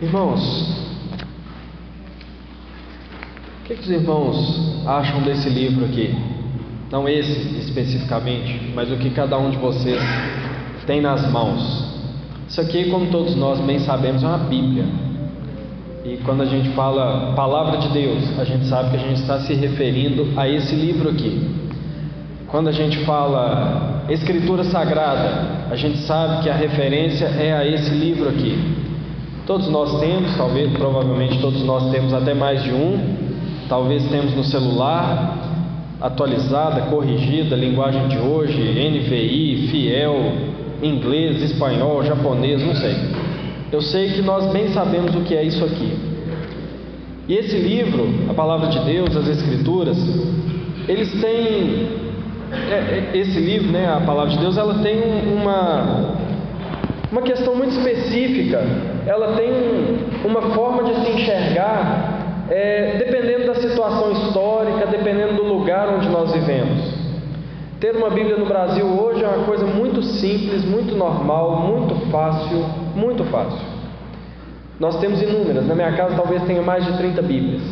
Irmãos, o que, que os irmãos acham desse livro aqui? Não esse especificamente, mas o que cada um de vocês tem nas mãos. Isso aqui, como todos nós bem sabemos, é uma Bíblia. E quando a gente fala palavra de Deus, a gente sabe que a gente está se referindo a esse livro aqui. Quando a gente fala Escritura Sagrada, a gente sabe que a referência é a esse livro aqui. Todos nós temos, talvez, provavelmente todos nós temos até mais de um, talvez temos no celular, atualizada, corrigida, linguagem de hoje, NVI, fiel, inglês, espanhol, japonês, não sei. Eu sei que nós bem sabemos o que é isso aqui. E esse livro, a palavra de Deus, as Escrituras, eles têm é, é, esse livro, né, a palavra de Deus, ela tem uma uma questão muito específica. Ela tem uma forma de se enxergar, é, dependendo da situação histórica, dependendo do lugar onde nós vivemos. Ter uma Bíblia no Brasil hoje é uma coisa muito simples, muito normal, muito fácil, muito fácil. Nós temos inúmeras, na minha casa talvez tenha mais de 30 Bíblias.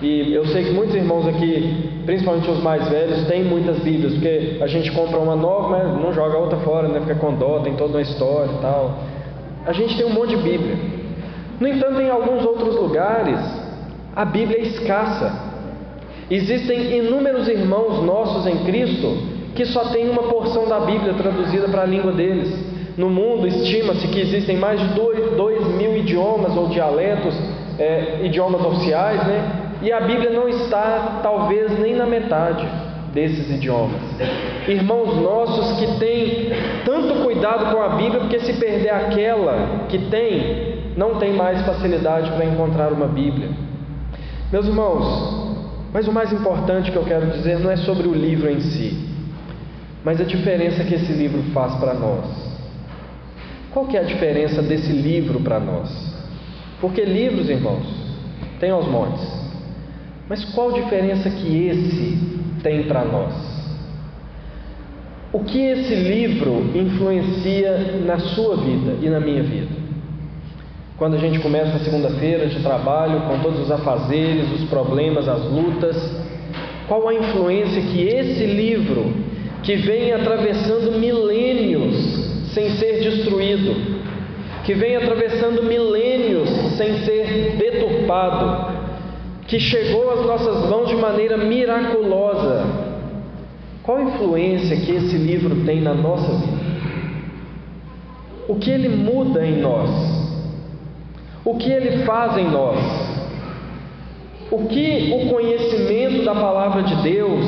E eu sei que muitos irmãos aqui, principalmente os mais velhos, têm muitas Bíblias, porque a gente compra uma nova, mas não joga outra fora, né? fica com dó, tem toda uma história e tal. A gente tem um monte de Bíblia. No entanto, em alguns outros lugares, a Bíblia é escassa. Existem inúmeros irmãos nossos em Cristo que só têm uma porção da Bíblia traduzida para a língua deles. No mundo, estima-se que existem mais de dois, dois mil idiomas ou dialetos, é, idiomas oficiais, né? E a Bíblia não está, talvez, nem na metade desses idiomas. Irmãos nossos que têm tanto cuidado com a Bíblia, porque se perder aquela que tem, não tem mais facilidade para encontrar uma Bíblia. Meus irmãos, mas o mais importante que eu quero dizer não é sobre o livro em si, mas a diferença que esse livro faz para nós. Qual que é a diferença desse livro para nós? Porque livros, irmãos, tem aos montes. Mas qual diferença que esse tem para nós? O que esse livro influencia na sua vida e na minha vida? Quando a gente começa a segunda-feira de trabalho, com todos os afazeres, os problemas, as lutas, qual a influência que esse livro, que vem atravessando milênios sem ser destruído, que vem atravessando milênios sem ser deturpado, que chegou às nossas mãos de maneira miraculosa, qual a influência que esse livro tem na nossa vida? O que ele muda em nós? O que ele faz em nós? O que o conhecimento da palavra de Deus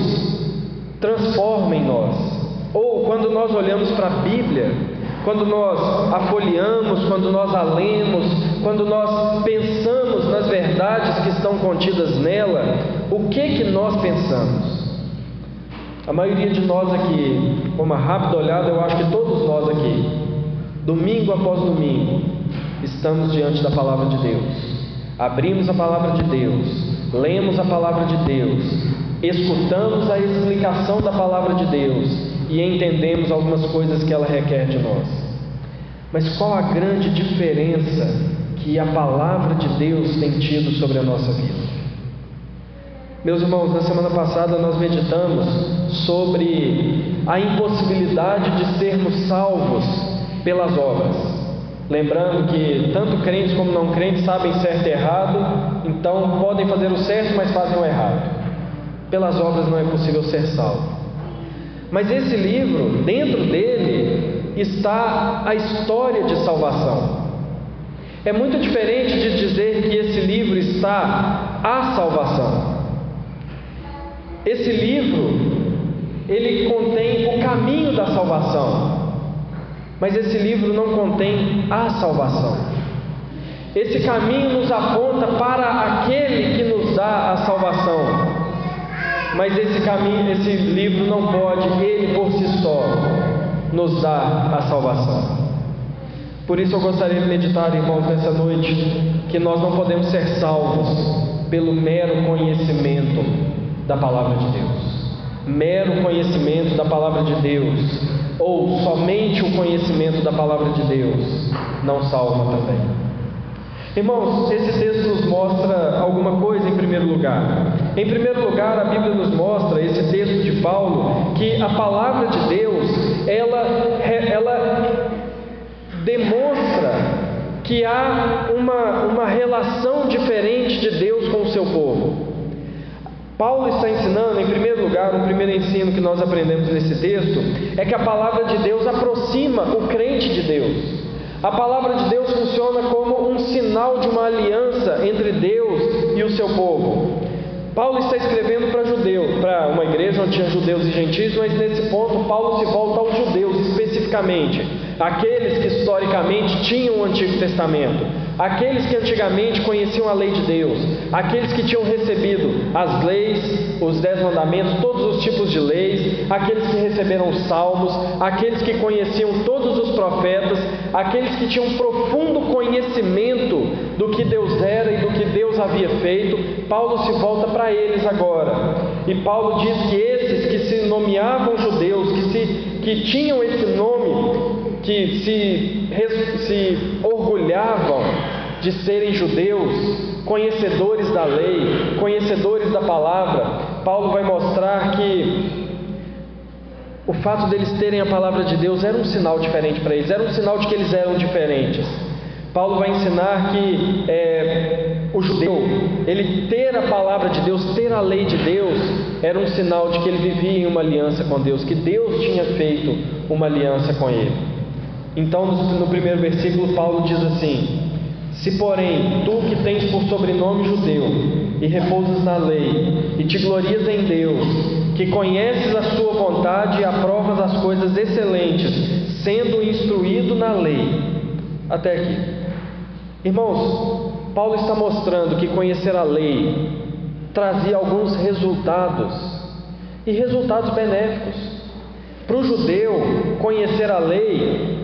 transforma em nós? Ou quando nós olhamos para a Bíblia, quando nós a folheamos, quando nós a lemos, quando nós pensamos nas verdades que estão contidas nela, o que que nós pensamos? A maioria de nós aqui, com uma rápida olhada, eu acho que todos nós aqui, domingo após domingo, estamos diante da palavra de Deus. Abrimos a palavra de Deus, lemos a palavra de Deus, escutamos a explicação da palavra de Deus e entendemos algumas coisas que ela requer de nós. Mas qual a grande diferença que a palavra de Deus tem tido sobre a nossa vida? Meus irmãos, na semana passada nós meditamos sobre a impossibilidade de sermos salvos pelas obras. Lembrando que tanto crentes como não crentes sabem certo e errado, então podem fazer o certo, mas fazem o errado. Pelas obras não é possível ser salvo. Mas esse livro, dentro dele, está a história de salvação. É muito diferente de dizer que esse livro está a salvação. Esse livro, ele contém o caminho da salvação. Mas esse livro não contém a salvação. Esse caminho nos aponta para aquele que nos dá a salvação. Mas esse caminho, esse livro não pode, ele por si só, nos dar a salvação. Por isso eu gostaria de meditar, irmãos, nessa noite, que nós não podemos ser salvos pelo mero conhecimento da palavra de Deus. Mero conhecimento da palavra de Deus ou somente o conhecimento da palavra de Deus não salva também. Irmãos, esse texto nos mostra alguma coisa em primeiro lugar. Em primeiro lugar, a Bíblia nos mostra, esse texto de Paulo, que a palavra de Deus, ela, ela demonstra que há uma, uma relação diferente de Deus com o seu povo. Paulo está ensinando, em primeiro lugar, o primeiro ensino que nós aprendemos nesse texto é que a palavra de Deus aproxima o crente de Deus. A palavra de Deus funciona como um sinal de uma aliança entre Deus e o seu povo. Paulo está escrevendo para judeu, para uma igreja onde tinha judeus e gentios, mas nesse ponto Paulo se volta aos judeus especificamente, aqueles que historicamente tinham o Antigo Testamento, aqueles que antigamente conheciam a lei de Deus, aqueles que tinham recebido as leis, os dez mandamentos, todos os tipos de leis, aqueles que receberam os salmos, aqueles que conheciam todos os profetas, aqueles que tinham profundo conhecimento do que Deus era e do que Deus havia feito, Paulo se volta para eles agora. E Paulo diz que esses que se nomeavam judeus, que, se, que tinham esse nome, que se, se orgulhavam de serem judeus, conhecedores da lei, conhecedores da palavra, Paulo vai mostrar que o fato deles terem a palavra de Deus era um sinal diferente para eles, era um sinal de que eles eram diferentes. Paulo vai ensinar que é, o judeu, ele ter a palavra de Deus, ter a lei de Deus, era um sinal de que ele vivia em uma aliança com Deus, que Deus tinha feito uma aliança com ele. Então, no, primeiro versículo, Paulo diz assim: se, porém, tu que tens por sobrenome judeu, e repousas na lei, e te glorias em Deus, que conheces a sua vontade e aprovas as coisas excelentes, sendo instruído na lei. Até aqui. Irmãos, Paulo está mostrando que conhecer a lei trazia alguns resultados, e resultados benéficos. Para o judeu, conhecer a lei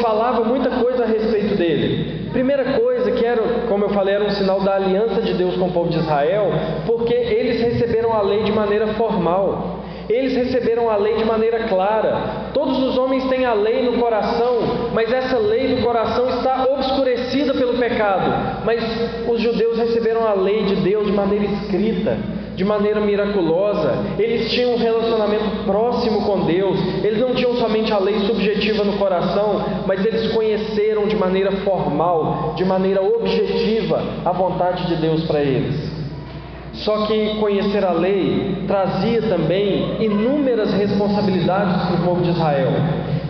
falava muita coisa a respeito dele. Primeira coisa que era, como eu falei, era um sinal da aliança de Deus com o povo de Israel, porque eles receberam a lei de maneira formal. Eles receberam a lei de maneira clara. Todos os homens têm a lei no coração, mas essa lei do coração está obscurecida pelo pecado. Mas os judeus receberam a lei de Deus de maneira escrita de maneira miraculosa, eles tinham um relacionamento próximo com Deus, eles não tinham somente a lei subjetiva no coração, mas eles conheceram de maneira formal, de maneira objetiva, a vontade de Deus para eles. Só que conhecer a lei trazia também inúmeras responsabilidades para o povo de Israel.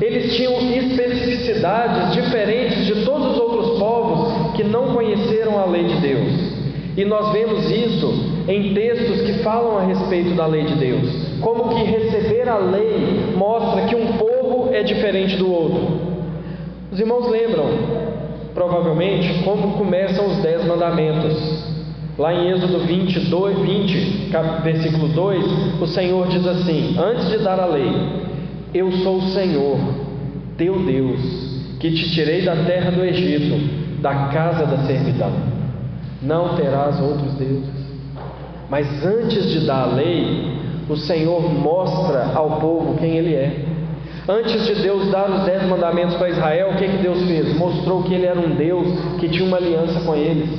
Eles tinham especificidades diferentes de todos os outros povos que não conheceram a lei de Deus. E nós vemos isso em textos que falam a respeito da lei de Deus. Como que receber a lei mostra que um povo é diferente do outro. Os irmãos lembram, provavelmente, como começam os dez mandamentos. Lá em Êxodo 22, 20, versículo 2, o Senhor diz assim: Antes de dar a lei, eu sou o Senhor, teu Deus, que te tirei da terra do Egito, da casa da servidão. Não terás outros deuses. Mas antes de dar a lei, o Senhor mostra ao povo quem Ele é. Antes de Deus dar os dez mandamentos para Israel, o que, que Deus fez? Mostrou que Ele era um Deus que tinha uma aliança com eles.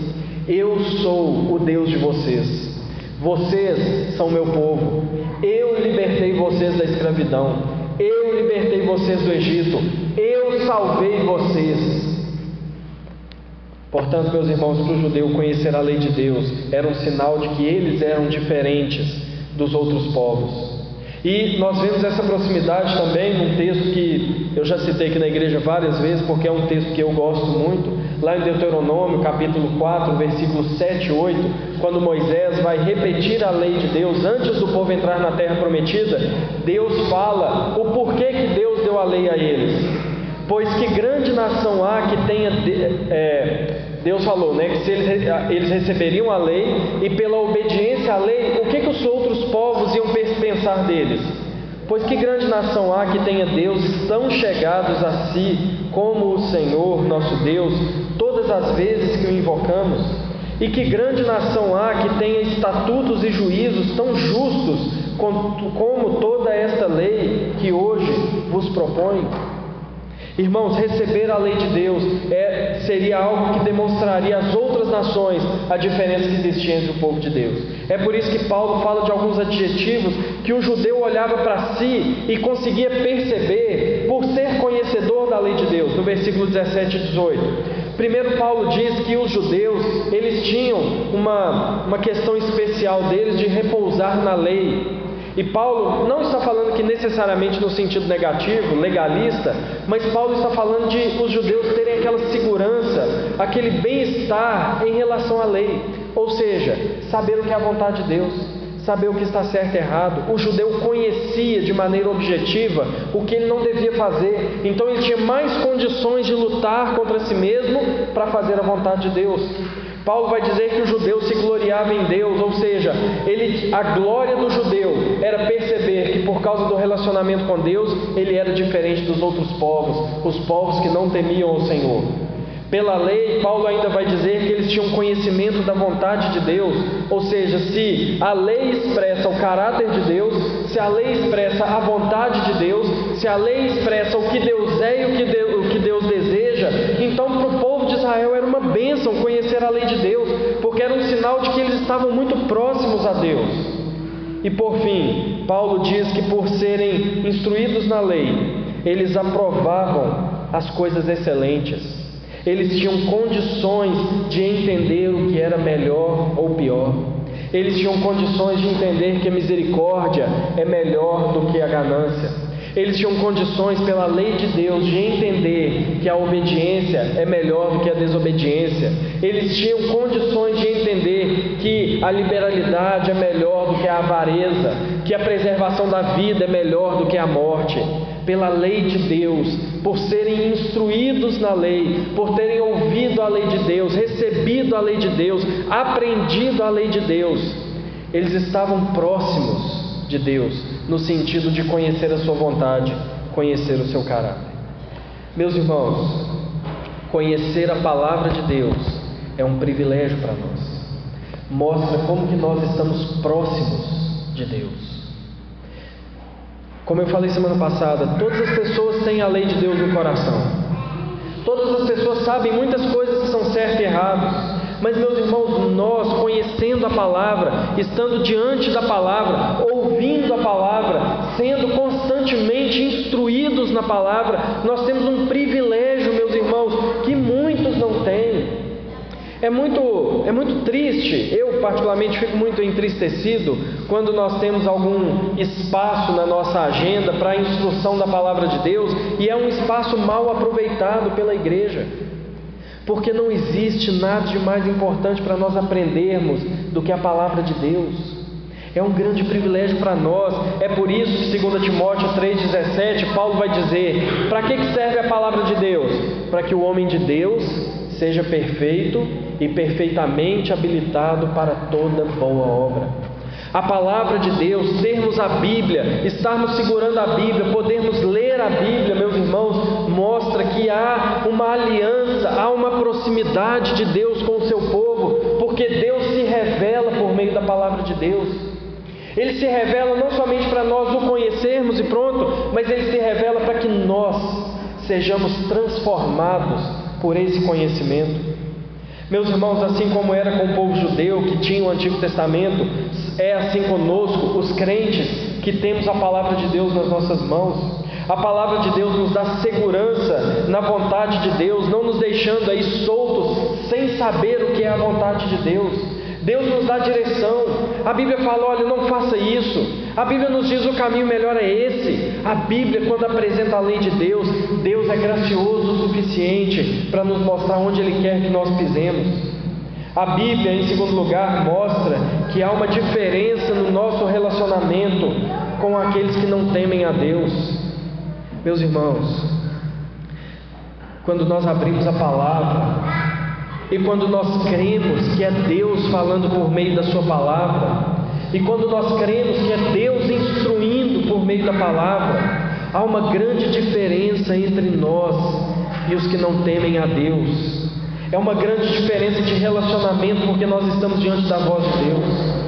Eu sou o Deus de vocês. Vocês são meu povo. Eu libertei vocês da escravidão. Eu libertei vocês do Egito. Eu salvei vocês. Portanto, meus irmãos, para o judeu conhecer a lei de Deus era um sinal de que eles eram diferentes dos outros povos. E nós vemos essa proximidade também num texto que eu já citei aqui na igreja várias vezes, porque é um texto que eu gosto muito, lá em Deuteronômio, capítulo 4, versículos 7 e 8, quando Moisés vai repetir a lei de Deus antes do povo entrar na terra prometida, Deus fala o porquê que Deus deu a lei a eles. Pois que grande nação há que tenha. É, Deus falou, né, que se eles, eles receberiam a lei e pela obediência à lei, o que, que os outros povos iam pensar deles? Pois que grande nação há que tenha deuses tão chegados a si como o Senhor nosso Deus, todas as vezes que o invocamos? E que grande nação há que tenha estatutos e juízos tão justos como toda esta lei que hoje vos propõe? Irmãos, receber a lei de Deus é, seria algo que demonstraria às outras nações a diferença que existia entre o povo de Deus. É por isso que Paulo fala de alguns adjetivos que o judeu olhava para si e conseguia perceber por ser conhecedor da lei de Deus, no versículo 17 e 18. Primeiro Paulo diz que os judeus, eles tinham uma, uma questão especial deles de repousar na lei. E Paulo não está falando que necessariamente no sentido negativo, legalista, mas Paulo está falando de os judeus terem aquela segurança, aquele bem-estar em relação à lei, ou seja, saber o que é a vontade de Deus, saber o que está certo e errado. O judeu conhecia de maneira objetiva o que ele não devia fazer, então ele tinha mais condições de lutar contra si mesmo para fazer a vontade de Deus. Paulo vai dizer que o judeu se gloriava em Deus, ou seja, ele, a glória do judeu era perceber que por causa do relacionamento com Deus, ele era diferente dos outros povos, os povos que não temiam o Senhor. Pela lei, Paulo ainda vai dizer que eles tinham conhecimento da vontade de Deus, ou seja, se a lei expressa o caráter de Deus, se a lei expressa a vontade de Deus, se a lei expressa o que Deus é e o que Deus, o que Deus deseja, então para o Israel era uma bênção conhecer a lei de Deus, porque era um sinal de que eles estavam muito próximos a Deus. E por fim, Paulo diz que por serem instruídos na lei, eles aprovavam as coisas excelentes. Eles tinham condições de entender o que era melhor ou pior. Eles tinham condições de entender que a misericórdia é melhor do que a ganância. Eles tinham condições, pela lei de Deus, de entender que a obediência é melhor do que a desobediência. Eles tinham condições de entender que a liberalidade é melhor do que a avareza, que a preservação da vida é melhor do que a morte pela lei de Deus, por serem instruídos na lei, por terem ouvido a lei de Deus, recebido a lei de Deus, aprendido a lei de Deus, eles estavam próximos de Deus, no sentido de conhecer a sua vontade, conhecer o seu caráter. Meus irmãos, conhecer a palavra de Deus é um privilégio para nós. Mostra como que nós estamos próximos de Deus. Como eu falei semana passada, todas as pessoas têm a lei de Deus no coração. Todas as pessoas sabem muitas coisas que são certas e erradas. Mas, meus irmãos, nós, conhecendo a palavra, estando diante da palavra, ouvindo a palavra, sendo constantemente instruídos na palavra, nós temos um privilégio, meus irmãos, que muitos não têm. É muito, é muito triste, eu particularmente fico muito entristecido quando nós temos algum espaço na nossa agenda para a instrução da palavra de Deus e é um espaço mal aproveitado pela igreja. Porque não existe nada de mais importante para nós aprendermos do que a palavra de Deus. É um grande privilégio para nós. É por isso que, segundo Timóteo 3,17, Paulo vai dizer: para que serve a palavra de Deus? Para que o homem de Deus seja perfeito e perfeitamente habilitado para toda boa obra. A palavra de Deus, termos a Bíblia, estarmos segurando a Bíblia, podermos ler a Bíblia, meus irmãos, mostra que há uma aliança, há uma proximidade de Deus com o seu povo, porque Deus se revela por meio da palavra de Deus. Ele se revela não somente para nós o conhecermos e pronto, mas ele se revela para que nós sejamos transformados por esse conhecimento. Meus irmãos, assim como era com o povo judeu que tinha o Antigo Testamento, é assim conosco, os crentes que temos a palavra de Deus nas nossas mãos. A palavra de Deus nos dá segurança na vontade de Deus, não nos deixando aí soltos sem saber o que é a vontade de Deus. Deus nos dá direção. A Bíblia fala: olha, não faça isso. A Bíblia nos diz o caminho melhor é esse. A Bíblia, quando apresenta a lei de Deus, Deus é gracioso o suficiente para nos mostrar onde Ele quer que nós pisemos. A Bíblia, em segundo lugar, mostra que há uma diferença no nosso relacionamento com aqueles que não temem a Deus. Meus irmãos, quando nós abrimos a palavra e quando nós cremos que é Deus falando por meio da Sua palavra, e quando nós cremos que é Deus instruindo por meio da palavra, há uma grande diferença entre nós e os que não temem a Deus. É uma grande diferença de relacionamento porque nós estamos diante da voz de Deus.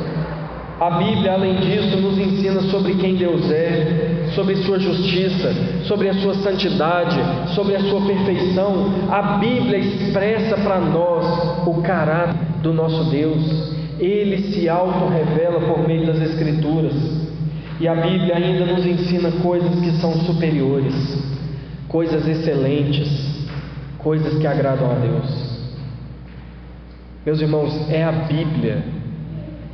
A Bíblia, além disso, nos ensina sobre quem Deus é, sobre sua justiça, sobre a sua santidade, sobre a sua perfeição. A Bíblia expressa para nós o caráter do nosso Deus. Ele se auto-revela por meio das Escrituras. E a Bíblia ainda nos ensina coisas que são superiores, coisas excelentes, coisas que agradam a Deus. Meus irmãos, é a Bíblia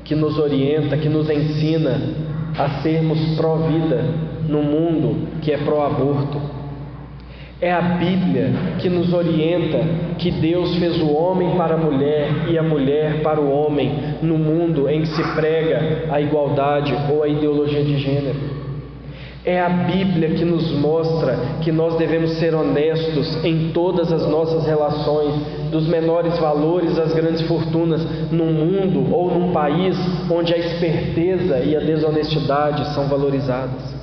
que nos orienta, que nos ensina a sermos pró-vida no mundo que é pró-aborto. É a Bíblia que nos orienta que Deus fez o homem para a mulher e a mulher para o homem no mundo em que se prega a igualdade ou a ideologia de gênero. É a Bíblia que nos mostra que nós devemos ser honestos em todas as nossas relações, dos menores valores às grandes fortunas, num mundo ou num país onde a esperteza e a desonestidade são valorizadas.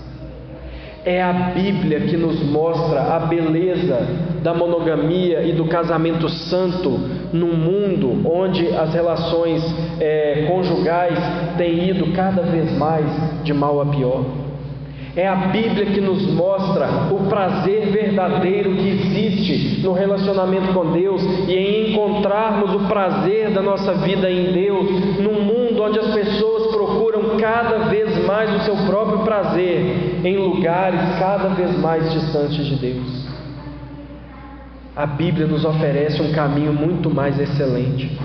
É a Bíblia que nos mostra a beleza da monogamia e do casamento santo num mundo onde as relações é, conjugais têm ido cada vez mais de mal a pior. É a Bíblia que nos mostra o prazer verdadeiro que existe no relacionamento com Deus e em encontrarmos o prazer da nossa vida em Deus, num mundo onde as pessoas procuram cada vez mais o seu próprio prazer em lugares cada vez mais distantes de Deus. A Bíblia nos oferece um caminho muito mais excelente.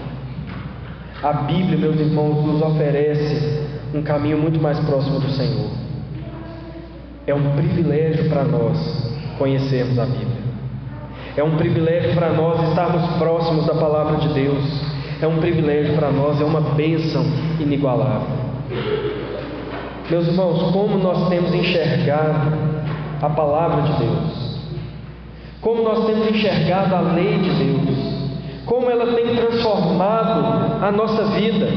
A Bíblia, meus irmãos, nos oferece um caminho muito mais próximo do Senhor. É um privilégio para nós conhecermos a Bíblia. É um privilégio para nós estarmos próximos da palavra de Deus. É um privilégio para nós, é uma bênção inigualável. Meus irmãos, como nós temos enxergado a palavra de Deus, como nós temos enxergado a lei de Deus, como ela tem transformado a nossa vida,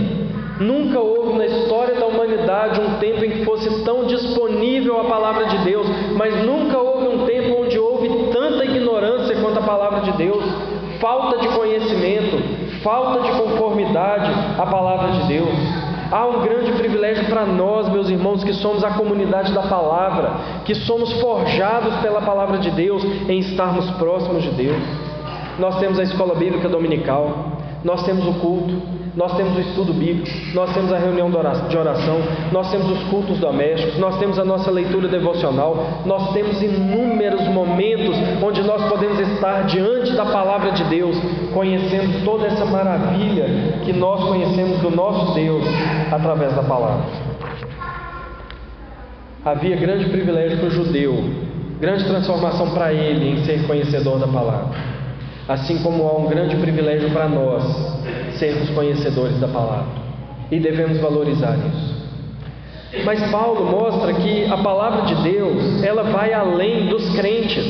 Nunca houve na história da humanidade um tempo em que fosse tão disponível a palavra de Deus, mas nunca houve um tempo onde houve tanta ignorância quanto a palavra de Deus, falta de conhecimento, falta de conformidade à palavra de Deus. Há um grande privilégio para nós, meus irmãos, que somos a comunidade da palavra, que somos forjados pela palavra de Deus em estarmos próximos de Deus. Nós temos a escola bíblica dominical, nós temos o culto, nós temos o estudo bíblico, nós temos a reunião de oração, nós temos os cultos domésticos, nós temos a nossa leitura devocional, nós temos inúmeros momentos onde nós podemos estar diante da palavra de Deus, conhecendo toda essa maravilha que nós conhecemos do nosso Deus através da palavra. Havia grande privilégio para o judeu, grande transformação para ele em ser conhecedor da palavra assim como há um grande privilégio para nós sermos conhecedores da palavra e devemos valorizar isso. Mas Paulo mostra que a palavra de Deus, ela vai além dos crentes.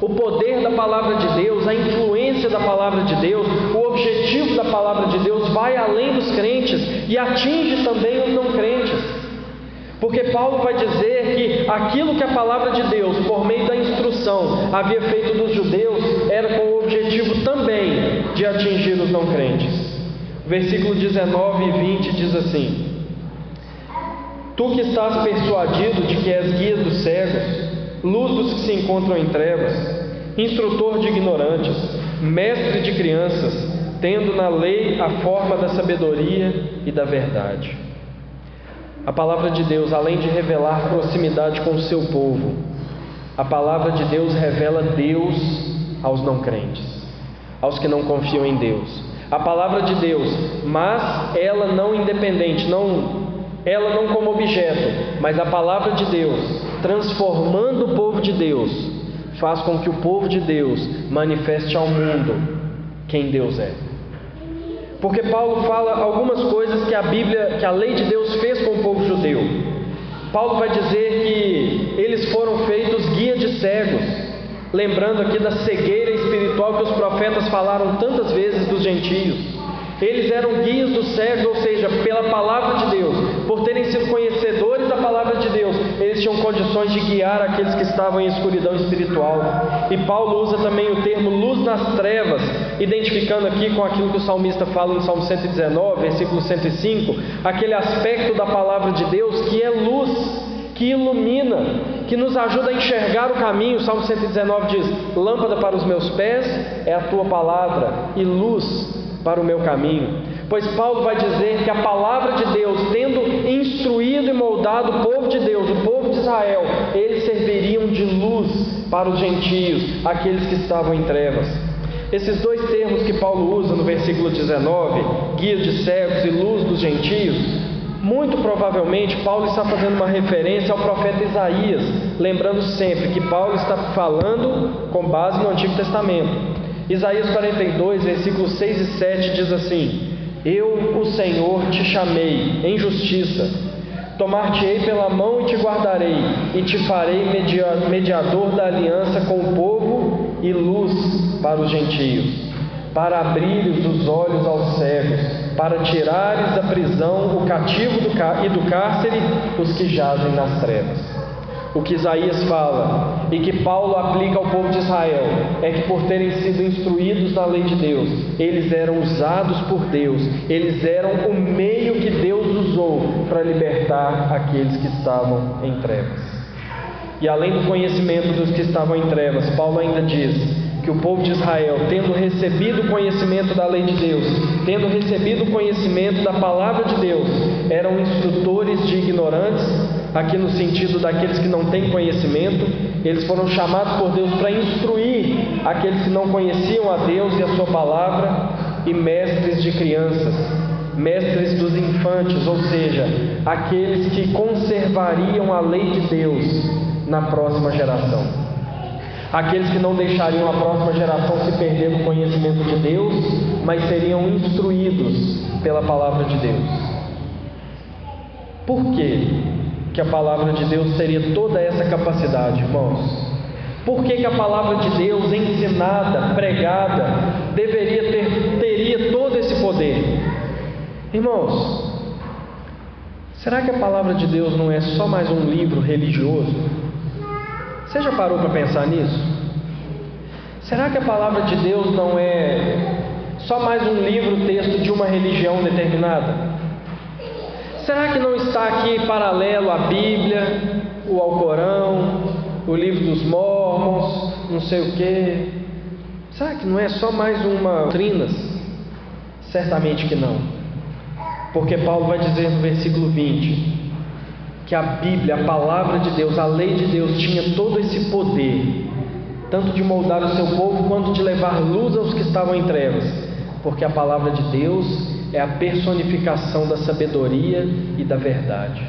O poder da palavra de Deus, a influência da palavra de Deus, o objetivo da palavra de Deus vai além dos crentes e atinge também os não crentes. Porque Paulo vai dizer que aquilo que a palavra de Deus, por meio da instrução, havia feito dos judeus, era com o objetivo também de atingir os não crentes. Versículo 19 e 20 diz assim: Tu que estás persuadido de que és guia dos cegos, luz dos que se encontram em trevas, instrutor de ignorantes, mestre de crianças, tendo na lei a forma da sabedoria e da verdade. A palavra de Deus, além de revelar proximidade com o seu povo, a palavra de Deus revela Deus aos não crentes, aos que não confiam em Deus. A palavra de Deus, mas ela não independente, não ela não como objeto, mas a palavra de Deus, transformando o povo de Deus, faz com que o povo de Deus manifeste ao mundo quem Deus é. Porque Paulo fala algumas coisas que a Bíblia, que a lei de Deus fez com o povo judeu. Paulo vai dizer que eles foram feitos guia de cegos, lembrando aqui da cegueira espiritual que os profetas falaram tantas vezes dos gentios. Eles eram guias dos cegos, ou seja, pela palavra de Deus, por terem sido conhecedores da palavra de Deus, eles tinham condições de guiar aqueles que estavam em escuridão espiritual. E Paulo usa também o termo luz nas trevas, identificando aqui com aquilo que o salmista fala no Salmo 119, versículo 105, aquele aspecto da palavra de Deus que é luz que ilumina, que nos ajuda a enxergar o caminho. O Salmo 119 diz: Lâmpada para os meus pés é a tua palavra e luz para o meu caminho. Pois Paulo vai dizer que a palavra de Deus, tendo instruído e moldado o povo de Deus, o povo de Israel, eles serviriam de luz para os gentios, aqueles que estavam em trevas. Esses dois termos que Paulo usa no versículo 19, guia de cegos e luz dos gentios, muito provavelmente Paulo está fazendo uma referência ao profeta Isaías, lembrando sempre que Paulo está falando com base no Antigo Testamento. Isaías 42, versículos 6 e 7 diz assim: Eu, o Senhor, te chamei em justiça, tomar-te-ei pela mão e te guardarei, e te farei mediador da aliança com o povo e luz para os gentios, para abrires os olhos aos cegos, para tirares da prisão o cativo do e do cárcere os que jazem nas trevas. O que Isaías fala e que Paulo aplica ao povo de Israel é que, por terem sido instruídos na lei de Deus, eles eram usados por Deus, eles eram o meio que Deus usou para libertar aqueles que estavam em trevas. E além do conhecimento dos que estavam em trevas, Paulo ainda diz que o povo de Israel, tendo recebido o conhecimento da lei de Deus, tendo recebido o conhecimento da palavra de Deus, eram instrutores de ignorantes, aqui no sentido daqueles que não têm conhecimento, eles foram chamados por Deus para instruir aqueles que não conheciam a Deus e a sua palavra, e mestres de crianças, mestres dos infantes, ou seja, aqueles que conservariam a lei de Deus na próxima geração aqueles que não deixariam a próxima geração se perder no conhecimento de Deus, mas seriam instruídos pela palavra de Deus. Por que, que a palavra de Deus teria toda essa capacidade, irmãos? Por que, que a palavra de Deus ensinada, pregada, deveria ter, teria todo esse poder? Irmãos, será que a palavra de Deus não é só mais um livro religioso? Você já parou para pensar nisso? Será que a palavra de Deus não é só mais um livro, texto de uma religião determinada? Será que não está aqui paralelo à Bíblia, o Alcorão, o livro dos Mormons, não sei o quê? Será que não é só mais uma doutrinas? Certamente que não. Porque Paulo vai dizer no versículo 20: que a Bíblia, a palavra de Deus, a lei de Deus tinha todo esse poder, tanto de moldar o seu povo quanto de levar luz aos que estavam em trevas, porque a palavra de Deus é a personificação da sabedoria e da verdade.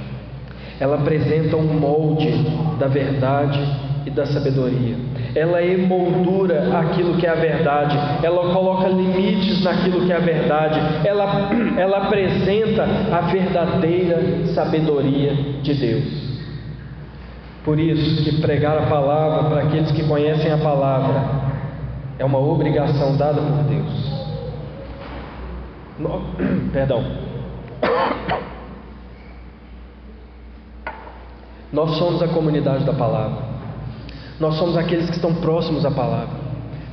Ela apresenta um molde da verdade e da sabedoria. Ela emoldura aquilo que é a verdade, ela coloca limites naquilo que é a verdade, ela, ela apresenta a verdadeira sabedoria de Deus. Por isso que pregar a palavra para aqueles que conhecem a palavra é uma obrigação dada por Deus. No, perdão. Nós somos a comunidade da palavra. Nós somos aqueles que estão próximos à palavra.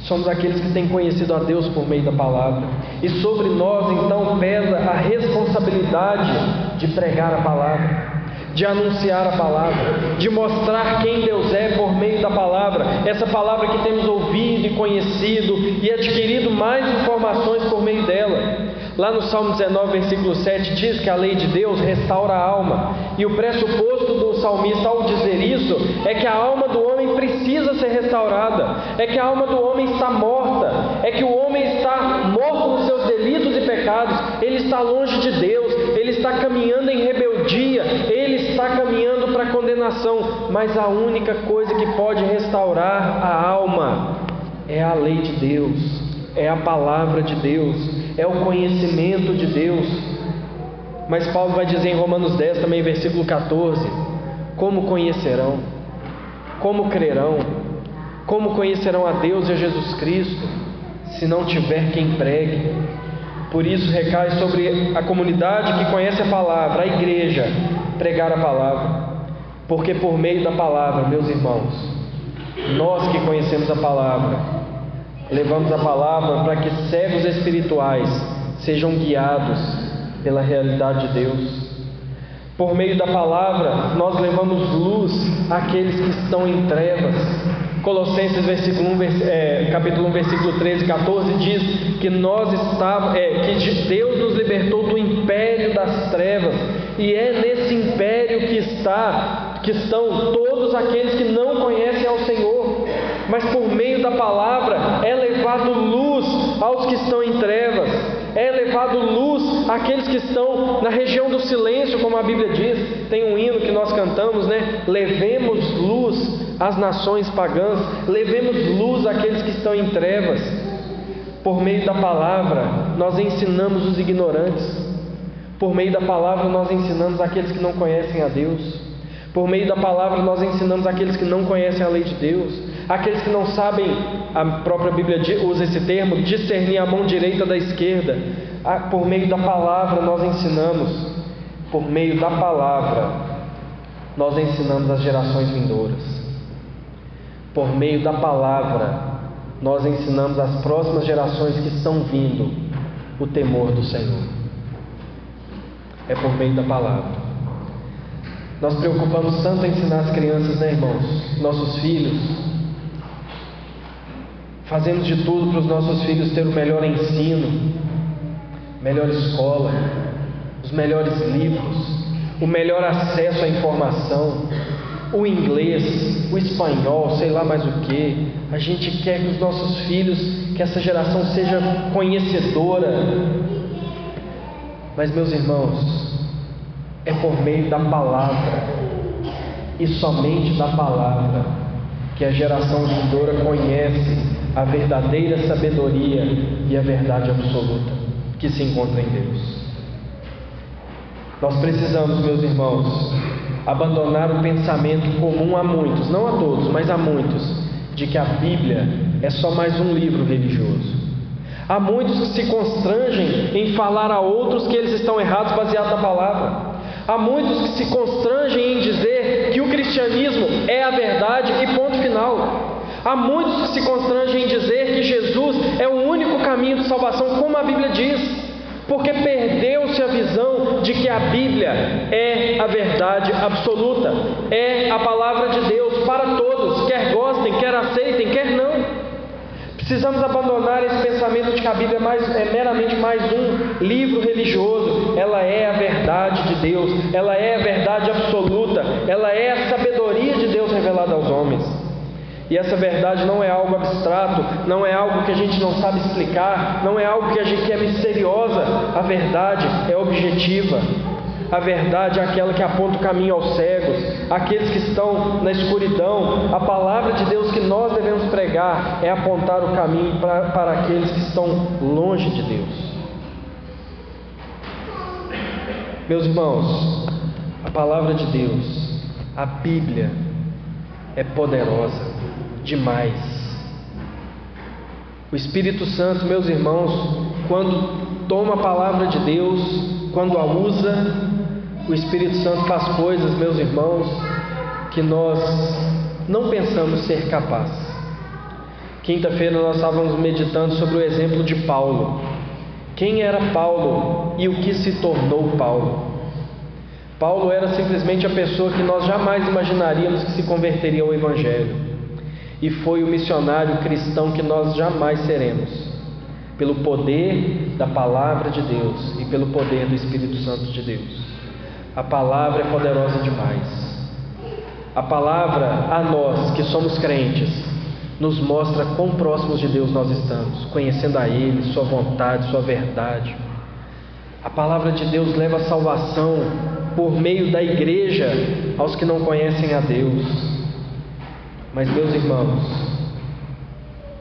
Somos aqueles que têm conhecido a Deus por meio da palavra. E sobre nós então pesa a responsabilidade de pregar a palavra, de anunciar a palavra, de mostrar quem Deus é por meio da palavra. Essa palavra que temos ouvido e conhecido e adquirido mais informações por meio dela. Lá no Salmo 19, versículo 7, diz que a lei de Deus restaura a alma. E o pressuposto do salmista ao dizer isso é que a alma do homem precisa ser restaurada, é que a alma do homem está morta, é que o homem está morto nos seus delitos e pecados, ele está longe de Deus, ele está caminhando em rebeldia, ele está caminhando para a condenação. Mas a única coisa que pode restaurar a alma é a lei de Deus, é a palavra de Deus é o conhecimento de Deus. Mas Paulo vai dizer em Romanos 10, também, versículo 14: Como conhecerão? Como crerão? Como conhecerão a Deus e a Jesus Cristo, se não tiver quem pregue? Por isso recai sobre a comunidade que conhece a palavra, a igreja, pregar a palavra. Porque por meio da palavra, meus irmãos, nós que conhecemos a palavra, levamos a palavra para que cegos espirituais sejam guiados pela realidade de Deus. Por meio da palavra, nós levamos luz àqueles que estão em trevas. Colossenses versículo 1, é, capítulo 1, versículo 13 e 14 diz que nós estávamos, é, que Deus nos libertou do império das trevas, e é nesse império que está, que estão todos aqueles que não conhecem ao Senhor. Mas por meio da palavra é levado luz aos que estão em trevas, é levado luz àqueles que estão na região do silêncio, como a Bíblia diz. Tem um hino que nós cantamos, né? Levemos luz às nações pagãs, levemos luz àqueles que estão em trevas. Por meio da palavra, nós ensinamos os ignorantes. Por meio da palavra, nós ensinamos aqueles que não conhecem a Deus. Por meio da palavra, nós ensinamos aqueles que não conhecem a lei de Deus. Aqueles que não sabem, a própria Bíblia usa esse termo, discernir a mão direita da esquerda. Por meio da palavra, nós ensinamos. Por meio da palavra, nós ensinamos as gerações vindouras. Por meio da palavra, nós ensinamos às próximas gerações que estão vindo o temor do Senhor é por meio da palavra. Nós preocupamos tanto em ensinar as crianças, né, irmãos? Nossos filhos. Fazemos de tudo para os nossos filhos ter o melhor ensino, melhor escola, os melhores livros, o melhor acesso à informação, o inglês, o espanhol, sei lá mais o que. A gente quer que os nossos filhos, que essa geração seja conhecedora mas, meus irmãos, é por meio da palavra e somente da palavra que a geração vindoura conhece a verdadeira sabedoria e a verdade absoluta que se encontra em Deus. Nós precisamos, meus irmãos, abandonar o pensamento comum a muitos, não a todos, mas a muitos, de que a Bíblia é só mais um livro religioso. Há muitos que se constrangem em falar a outros que eles estão errados baseado na palavra. Há muitos que se constrangem em dizer que o cristianismo é a verdade e ponto final. Há muitos que se constrangem em dizer que Jesus é o único caminho de salvação, como a Bíblia diz, porque perdeu-se a visão de que a Bíblia é a verdade absoluta, é a palavra de Deus para todos, quer gostem, quer aceitem, quer não. Precisamos abandonar esse pensamento de que a Bíblia é, mais, é meramente mais um livro religioso. Ela é a verdade de Deus, ela é a verdade absoluta, ela é a sabedoria de Deus revelada aos homens. E essa verdade não é algo abstrato, não é algo que a gente não sabe explicar, não é algo que a gente que é misteriosa. A verdade é objetiva. A verdade é aquela que aponta o caminho aos cegos, aqueles que estão na escuridão. A palavra de Deus que nós devemos pregar é apontar o caminho para, para aqueles que estão longe de Deus. Meus irmãos, a palavra de Deus, a Bíblia, é poderosa demais. O Espírito Santo, meus irmãos, quando toma a palavra de Deus, quando a usa, o Espírito Santo faz coisas, meus irmãos, que nós não pensamos ser capazes. Quinta-feira nós estávamos meditando sobre o exemplo de Paulo. Quem era Paulo e o que se tornou Paulo? Paulo era simplesmente a pessoa que nós jamais imaginaríamos que se converteria ao Evangelho. E foi o missionário cristão que nós jamais seremos, pelo poder da palavra de Deus e pelo poder do Espírito Santo de Deus. A palavra é poderosa demais. A palavra a nós que somos crentes nos mostra quão próximos de Deus nós estamos, conhecendo a Ele, Sua vontade, Sua verdade. A palavra de Deus leva a salvação por meio da igreja aos que não conhecem a Deus. Mas, meus irmãos,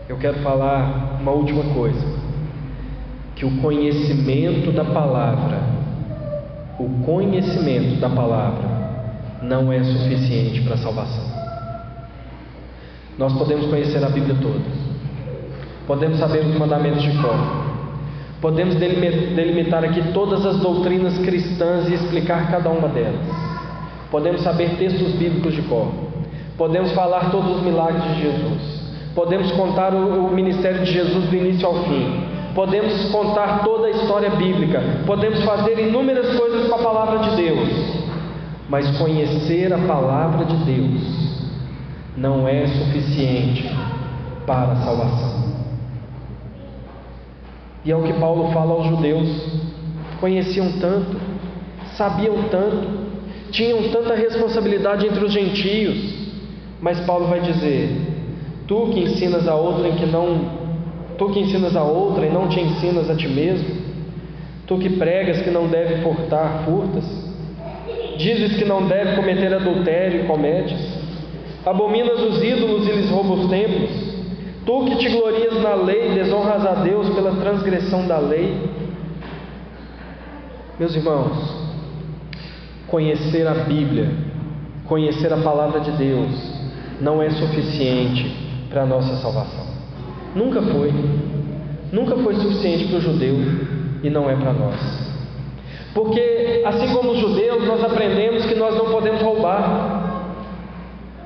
eu quero falar uma última coisa: que o conhecimento da palavra o conhecimento da palavra não é suficiente para a salvação. Nós podemos conhecer a Bíblia toda, podemos saber os mandamentos de cor, podemos delimitar aqui todas as doutrinas cristãs e explicar cada uma delas, podemos saber textos bíblicos de cor, podemos falar todos os milagres de Jesus, podemos contar o ministério de Jesus do início ao fim, podemos contar toda a história bíblica, podemos fazer inúmeras coisas com a palavra de Deus, Mas conhecer a palavra de Deus não é suficiente para a salvação. E é o que Paulo fala aos judeus: conheciam tanto, sabiam tanto, tinham tanta responsabilidade entre os gentios, mas Paulo vai dizer: tu que ensinas a que não tu que ensinas a outra e não te ensinas a ti mesmo, tu que pregas que não deve furtar, furtas, dizes que não deve cometer adultério e cometes, abominas os ídolos e lhes roubas os templos, tu que te glorias na lei, desonras a Deus pela transgressão da lei. Meus irmãos, conhecer a Bíblia, conhecer a palavra de Deus, não é suficiente para a nossa salvação. Nunca foi. Nunca foi suficiente para o judeu e não é para nós. Porque, assim como os judeus, nós aprendemos que nós não podemos roubar.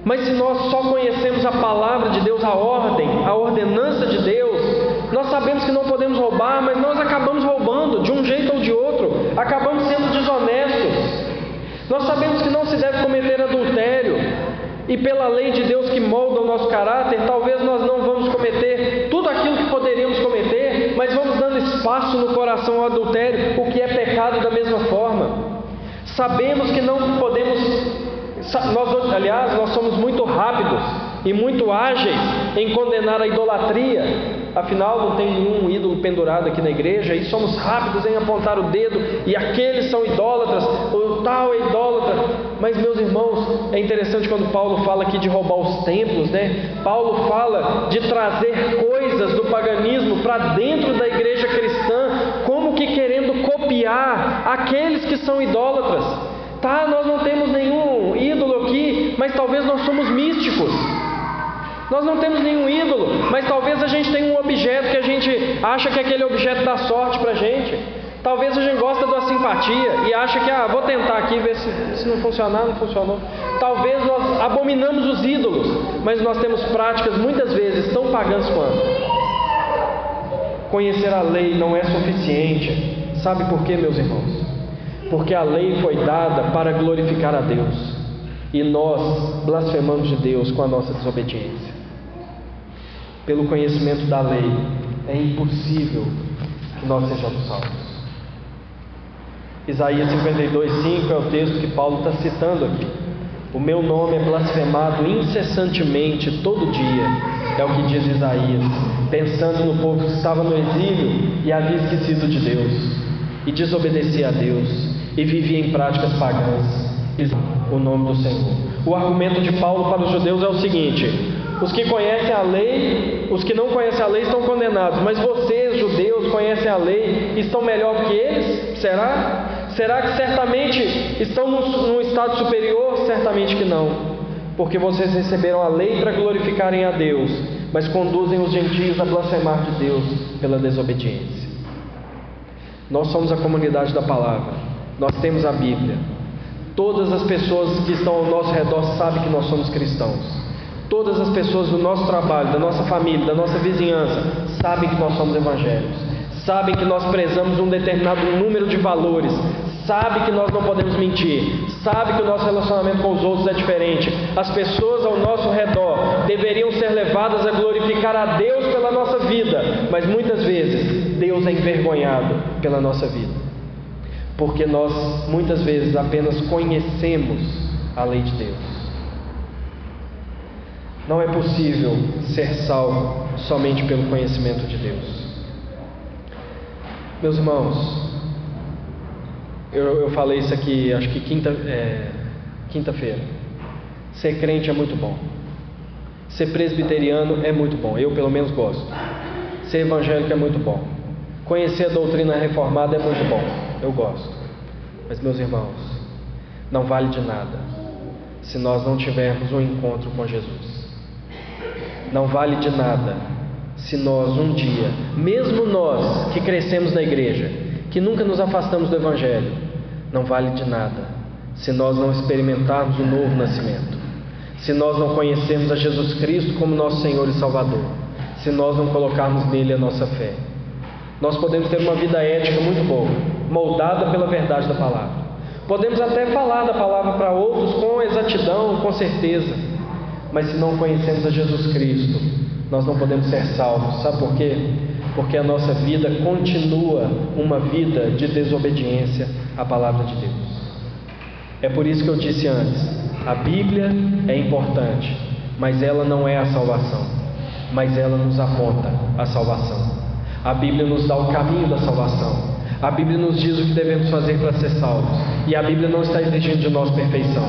Mas se nós só conhecemos a palavra de Deus, a ordem, a ordenança de Deus, nós sabemos que não podemos roubar, mas nós acabamos roubando de um jeito ou de outro, acabamos sendo desonestos. Nós sabemos que não se deve cometer adultério, e pela lei de Deus que molda o nosso caráter, talvez nós não vamos cometer tudo aquilo que poderíamos cometer, mas vamos dando espaço no coração ao adultério, o que é pecado da mesma forma. Sabemos que não podemos, nós, aliás, nós somos muito rápidos e muito ágeis em condenar a idolatria, afinal não tem nenhum ídolo pendurado aqui na igreja, e somos rápidos em apontar o dedo, e aqueles são idólatras, o tal é idólatra. Mas, meus irmãos, é interessante quando Paulo fala aqui de roubar os templos, né? Paulo fala de trazer coisas do paganismo para dentro da igreja cristã, como que querendo copiar aqueles que são idólatras. Tá, nós não temos nenhum ídolo aqui, mas talvez nós somos místicos. Nós não temos nenhum ídolo, mas talvez a gente tenha um objeto que a gente acha que aquele objeto dá sorte para a gente. Talvez a gente gosta da simpatia e acha que, ah, vou tentar aqui ver se, se não funcionar, não funcionou. Talvez nós abominamos os ídolos, mas nós temos práticas muitas vezes tão pagãs quanto. Conhecer a lei não é suficiente. Sabe por quê, meus irmãos? Porque a lei foi dada para glorificar a Deus. E nós blasfemamos de Deus com a nossa desobediência pelo conhecimento da lei, é impossível que nós sejamos salvos. Isaías 52, 5 é o texto que Paulo está citando aqui. O meu nome é blasfemado incessantemente todo dia, é o que diz Isaías, pensando no povo que estava no exílio e havia esquecido de Deus, e desobedecia a Deus, e vivia em práticas pagãs. O nome do Senhor. O argumento de Paulo para os judeus é o seguinte: os que conhecem a lei, os que não conhecem a lei estão condenados, mas vocês, judeus, conhecem a lei estão melhor que eles? Será? Será que certamente estão num, num estado superior? Certamente que não, porque vocês receberam a lei para glorificarem a Deus, mas conduzem os gentios a blasfemar de Deus pela desobediência. Nós somos a comunidade da palavra, nós temos a Bíblia. Todas as pessoas que estão ao nosso redor sabem que nós somos cristãos. Todas as pessoas do nosso trabalho, da nossa família, da nossa vizinhança, sabem que nós somos evangélicos, sabem que nós prezamos um determinado número de valores, sabem que nós não podemos mentir, sabem que o nosso relacionamento com os outros é diferente. As pessoas ao nosso redor deveriam ser levadas a glorificar a Deus pela nossa vida, mas muitas vezes Deus é envergonhado pela nossa vida, porque nós muitas vezes apenas conhecemos a lei de Deus. Não é possível ser salvo somente pelo conhecimento de Deus. Meus irmãos, eu, eu falei isso aqui, acho que quinta, é, quinta-feira. Ser crente é muito bom. Ser presbiteriano é muito bom. Eu, pelo menos, gosto. Ser evangélico é muito bom. Conhecer a doutrina reformada é muito bom. Eu gosto. Mas, meus irmãos, não vale de nada se nós não tivermos um encontro com Jesus não vale de nada se nós um dia, mesmo nós que crescemos na igreja, que nunca nos afastamos do Evangelho, não vale de nada se nós não experimentarmos o novo nascimento, se nós não conhecermos a Jesus Cristo como nosso Senhor e Salvador, se nós não colocarmos nele a nossa fé. Nós podemos ter uma vida ética muito boa, moldada pela verdade da palavra. Podemos até falar da palavra para outros com exatidão, com certeza, mas se não conhecemos a Jesus Cristo, nós não podemos ser salvos. Sabe por quê? Porque a nossa vida continua uma vida de desobediência à palavra de Deus. É por isso que eu disse antes: a Bíblia é importante, mas ela não é a salvação, mas ela nos aponta a salvação. A Bíblia nos dá o caminho da salvação. A Bíblia nos diz o que devemos fazer para ser salvos. E a Bíblia não está exigindo de nós perfeição.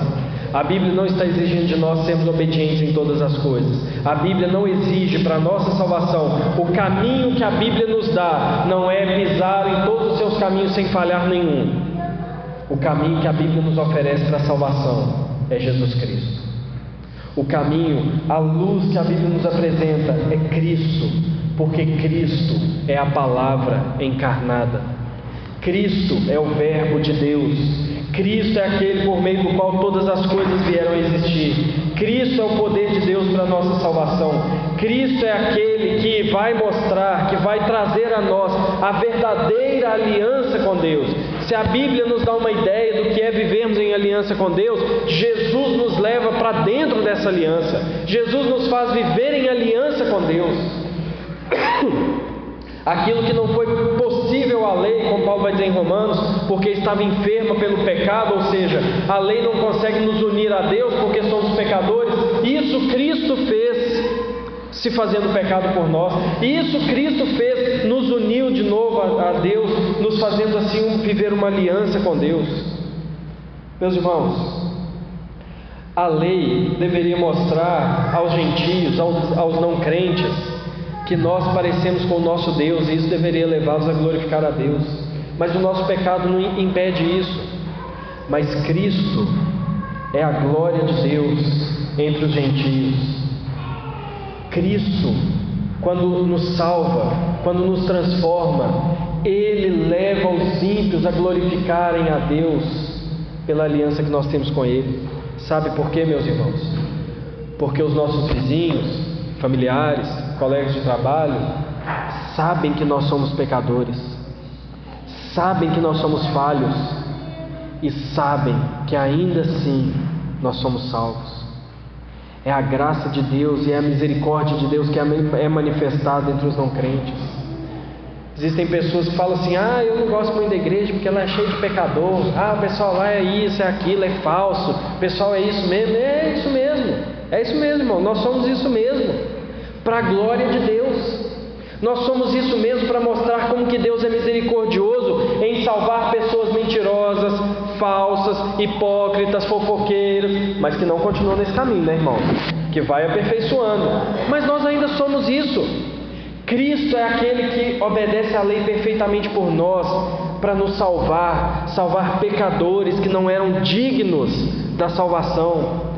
A Bíblia não está exigindo de nós sermos obedientes em todas as coisas. A Bíblia não exige para a nossa salvação. O caminho que a Bíblia nos dá não é pisar em todos os seus caminhos sem falhar nenhum. O caminho que a Bíblia nos oferece para a salvação é Jesus Cristo. O caminho, a luz que a Bíblia nos apresenta é Cristo, porque Cristo é a palavra encarnada. Cristo é o Verbo de Deus. Cristo é aquele por meio do qual todas as coisas vieram a existir. Cristo é o poder de Deus para a nossa salvação. Cristo é aquele que vai mostrar, que vai trazer a nós a verdadeira aliança com Deus. Se a Bíblia nos dá uma ideia do que é vivermos em aliança com Deus, Jesus nos leva para dentro dessa aliança. Jesus nos faz viver em aliança com Deus. Aquilo que não foi possível à lei, como Paulo vai dizer em Romanos, porque estava enferma pelo pecado, ou seja, a lei não consegue nos unir a Deus porque somos pecadores. Isso Cristo fez, se fazendo pecado por nós. Isso Cristo fez, nos uniu de novo a, a Deus, nos fazendo assim viver uma aliança com Deus. Meus irmãos, a lei deveria mostrar aos gentios, aos, aos não crentes, que nós parecemos com o nosso Deus e isso deveria levá-los a glorificar a Deus. Mas o nosso pecado não impede isso. Mas Cristo é a glória de Deus entre os gentios. Cristo, quando nos salva, quando nos transforma, Ele leva os ímpios a glorificarem a Deus pela aliança que nós temos com Ele. Sabe por quê, meus irmãos? Porque os nossos vizinhos, familiares, colegas de trabalho, sabem que nós somos pecadores, sabem que nós somos falhos e sabem que ainda assim nós somos salvos. É a graça de Deus e é a misericórdia de Deus que é manifestada entre os não crentes. Existem pessoas que falam assim: ah, eu não gosto muito da igreja porque ela é cheia de pecador. Ah, o pessoal lá é isso, é aquilo, é falso. O pessoal é isso mesmo. É isso mesmo. É isso mesmo, irmão. Nós somos isso mesmo para a glória de Deus. Nós somos isso mesmo para mostrar como que Deus é misericordioso em salvar pessoas mentirosas, falsas, hipócritas, fofoqueiras, mas que não continuam nesse caminho, né, irmão? Que vai aperfeiçoando. Mas nós ainda somos isso. Cristo é aquele que obedece à lei perfeitamente por nós, para nos salvar, salvar pecadores que não eram dignos da salvação,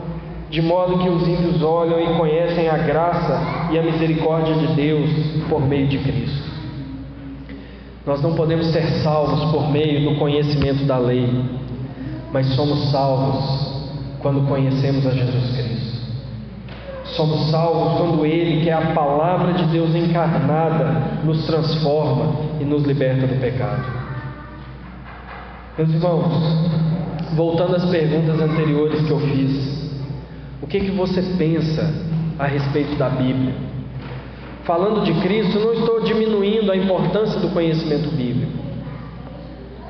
de modo que os ímpios olham e conhecem a graça e a misericórdia de Deus por meio de Cristo. Nós não podemos ser salvos por meio do conhecimento da lei, mas somos salvos quando conhecemos a Jesus Cristo. Somos salvos quando Ele, que é a palavra de Deus encarnada, nos transforma e nos liberta do pecado. Meus irmãos, voltando às perguntas anteriores que eu fiz, o que, que você pensa a respeito da Bíblia? Falando de Cristo, não estou diminuindo a importância do conhecimento bíblico.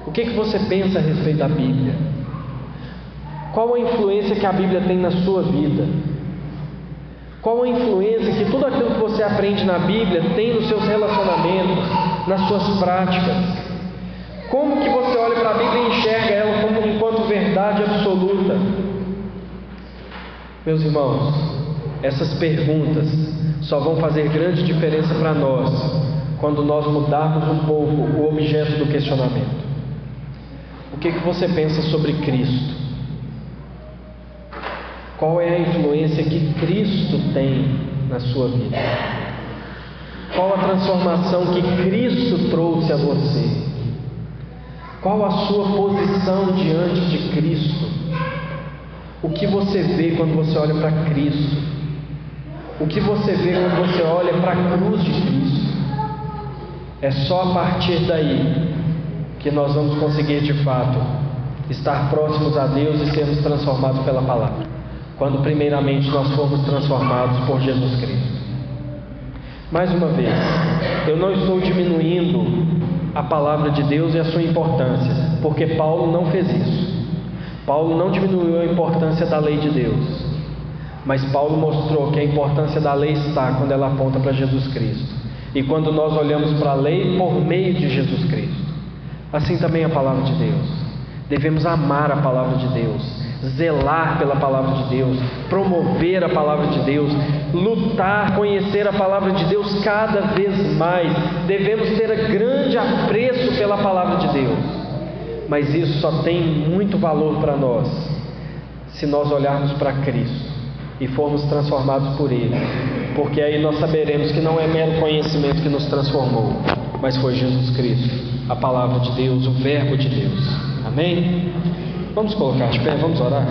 O que, que você pensa a respeito da Bíblia? Qual a influência que a Bíblia tem na sua vida? Qual a influência que tudo aquilo que você aprende na Bíblia tem nos seus relacionamentos, nas suas práticas? Como que você olha para a Bíblia e enxerga ela como enquanto verdade absoluta? Meus irmãos, essas perguntas só vão fazer grande diferença para nós quando nós mudarmos um pouco o objeto do questionamento. O que, que você pensa sobre Cristo? Qual é a influência que Cristo tem na sua vida? Qual a transformação que Cristo trouxe a você? Qual a sua posição diante de Cristo? O que você vê quando você olha para Cristo? O que você vê quando você olha para a cruz de Cristo? É só a partir daí que nós vamos conseguir de fato estar próximos a Deus e sermos transformados pela palavra, quando primeiramente nós formos transformados por Jesus Cristo. Mais uma vez, eu não estou diminuindo a palavra de Deus e a sua importância, porque Paulo não fez isso. Paulo não diminuiu a importância da lei de Deus, mas Paulo mostrou que a importância da lei está quando ela aponta para Jesus Cristo e quando nós olhamos para a lei por meio de Jesus Cristo. Assim também a palavra de Deus. Devemos amar a palavra de Deus, zelar pela palavra de Deus, promover a palavra de Deus, lutar, conhecer a palavra de Deus cada vez mais. Devemos ter grande apreço pela palavra de Deus. Mas isso só tem muito valor para nós se nós olharmos para Cristo e formos transformados por Ele, porque aí nós saberemos que não é mero conhecimento que nos transformou, mas foi Jesus Cristo, a palavra de Deus, o Verbo de Deus. Amém? Vamos colocar de pé, vamos orar.